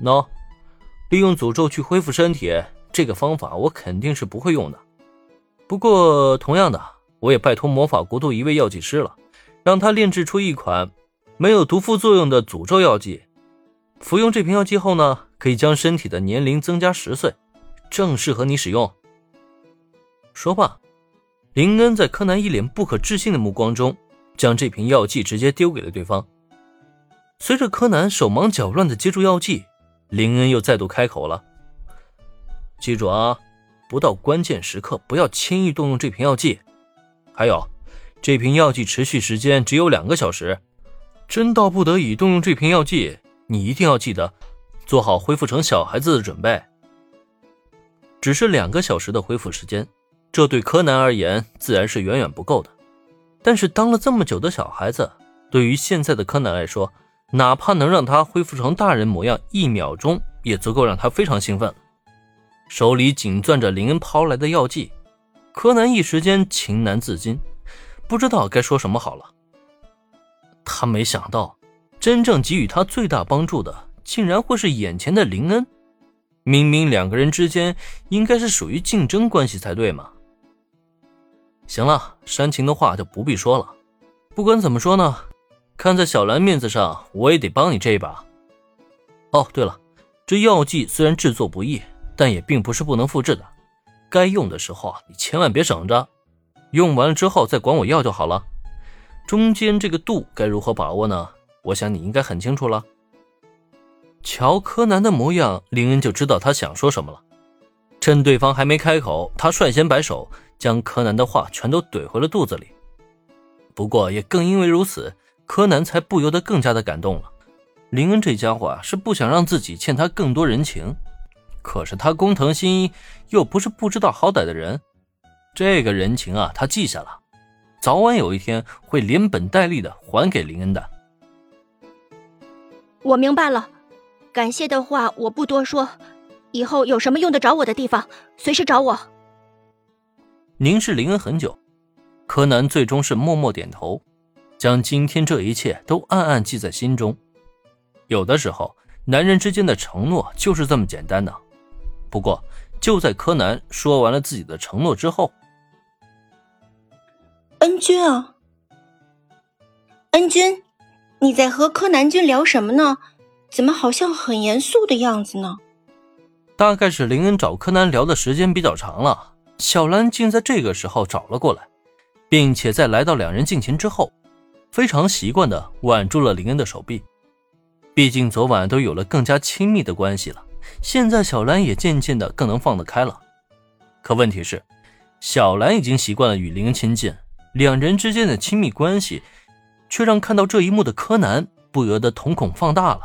喏，利用诅咒去恢复身体，这个方法我肯定是不会用的。不过，同样的，我也拜托魔法国度一位药剂师了，让他炼制出一款没有毒副作用的诅咒药剂。服用这瓶药剂后呢，可以将身体的年龄增加十岁，正适合你使用。说罢，林恩在柯南一脸不可置信的目光中，将这瓶药剂直接丢给了对方。随着柯南手忙脚乱的接住药剂，林恩又再度开口了：“记住啊，不到关键时刻不要轻易动用这瓶药剂。还有，这瓶药剂持续时间只有两个小时，真到不得已动用这瓶药剂。”你一定要记得，做好恢复成小孩子的准备。只是两个小时的恢复时间，这对柯南而言自然是远远不够的。但是当了这么久的小孩子，对于现在的柯南来说，哪怕能让他恢复成大人模样一秒钟，也足够让他非常兴奋。手里紧攥着林恩抛来的药剂，柯南一时间情难自禁，不知道该说什么好了。他没想到。真正给予他最大帮助的，竟然会是眼前的林恩。明明两个人之间应该是属于竞争关系才对嘛。行了，煽情的话就不必说了。不管怎么说呢，看在小兰面子上，我也得帮你这一把。哦，对了，这药剂虽然制作不易，但也并不是不能复制的。该用的时候啊，你千万别省着，用完了之后再管我要就好了。中间这个度该如何把握呢？我想你应该很清楚了。瞧柯南的模样，林恩就知道他想说什么了。趁对方还没开口，他率先摆手，将柯南的话全都怼回了肚子里。不过也更因为如此，柯南才不由得更加的感动了。林恩这家伙啊，是不想让自己欠他更多人情，可是他工藤新一又不是不知道好歹的人，这个人情啊，他记下了，早晚有一天会连本带利的还给林恩的。我明白了，感谢的话我不多说，以后有什么用得着我的地方，随时找我。凝视林恩很久，柯南最终是默默点头，将今天这一切都暗暗记在心中。有的时候，男人之间的承诺就是这么简单的。不过，就在柯南说完了自己的承诺之后，恩君啊，恩君。你在和柯南君聊什么呢？怎么好像很严肃的样子呢？大概是林恩找柯南聊的时间比较长了，小兰竟在这个时候找了过来，并且在来到两人近前之后，非常习惯的挽住了林恩的手臂。毕竟昨晚都有了更加亲密的关系了，现在小兰也渐渐的更能放得开了。可问题是，小兰已经习惯了与林恩亲近，两人之间的亲密关系。却让看到这一幕的柯南不由得瞳孔放大了。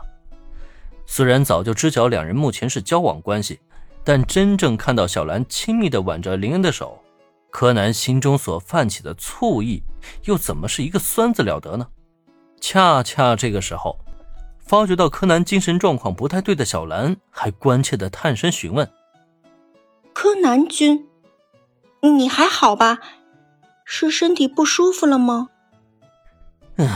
虽然早就知晓两人目前是交往关系，但真正看到小兰亲密的挽着林恩的手，柯南心中所泛起的醋意，又怎么是一个酸字了得呢？恰恰这个时候，发觉到柯南精神状况不太对的小兰，还关切的探身询问：“柯南君，你还好吧？是身体不舒服了吗？”嗯，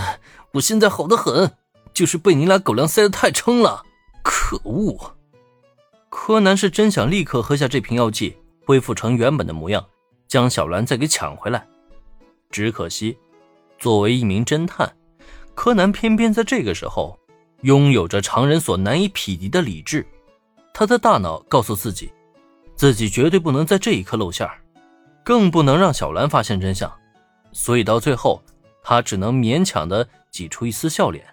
我现在好的很，就是被你俩狗粮塞的太撑了。可恶！柯南是真想立刻喝下这瓶药剂，恢复成原本的模样，将小兰再给抢回来。只可惜，作为一名侦探，柯南偏偏在这个时候拥有着常人所难以匹敌的理智。他的大脑告诉自己，自己绝对不能在这一刻露馅更不能让小兰发现真相。所以到最后。他只能勉强的挤出一丝笑脸。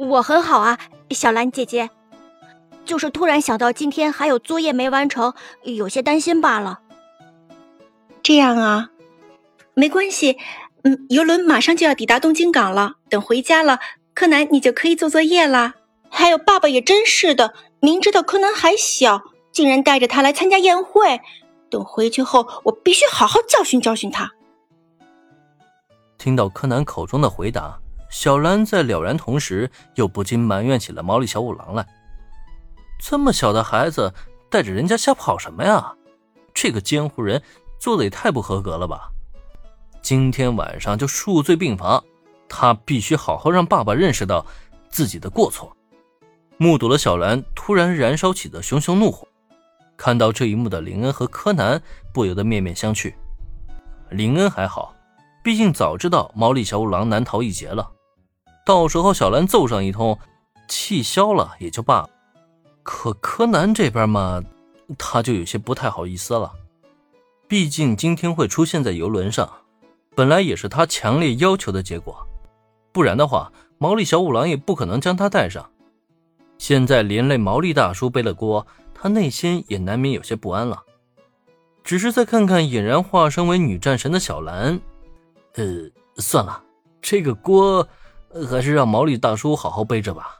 我很好啊，小兰姐姐，就是突然想到今天还有作业没完成，有些担心罢了。这样啊，没关系。嗯，游轮马上就要抵达东京港了，等回家了，柯南你就可以做作业了。还有爸爸也真是的，明知道柯南还小，竟然带着他来参加宴会。等回去后，我必须好好教训教训他。听到柯南口中的回答，小兰在了然同时，又不禁埋怨起了毛利小五郎来。这么小的孩子带着人家瞎跑什么呀？这个监护人做的也太不合格了吧！今天晚上就数罪并罚，他必须好好让爸爸认识到自己的过错。目睹了小兰突然燃烧起的熊熊怒火。看到这一幕的林恩和柯南不由得面面相觑。林恩还好，毕竟早知道毛利小五郎难逃一劫了，到时候小兰揍上一通，气消了也就罢了。可柯南这边嘛，他就有些不太好意思了。毕竟今天会出现在游轮上，本来也是他强烈要求的结果，不然的话，毛利小五郎也不可能将他带上。现在连累毛利大叔背了锅，他内心也难免有些不安了。只是再看看俨然化身为女战神的小兰，呃，算了，这个锅还是让毛利大叔好好背着吧。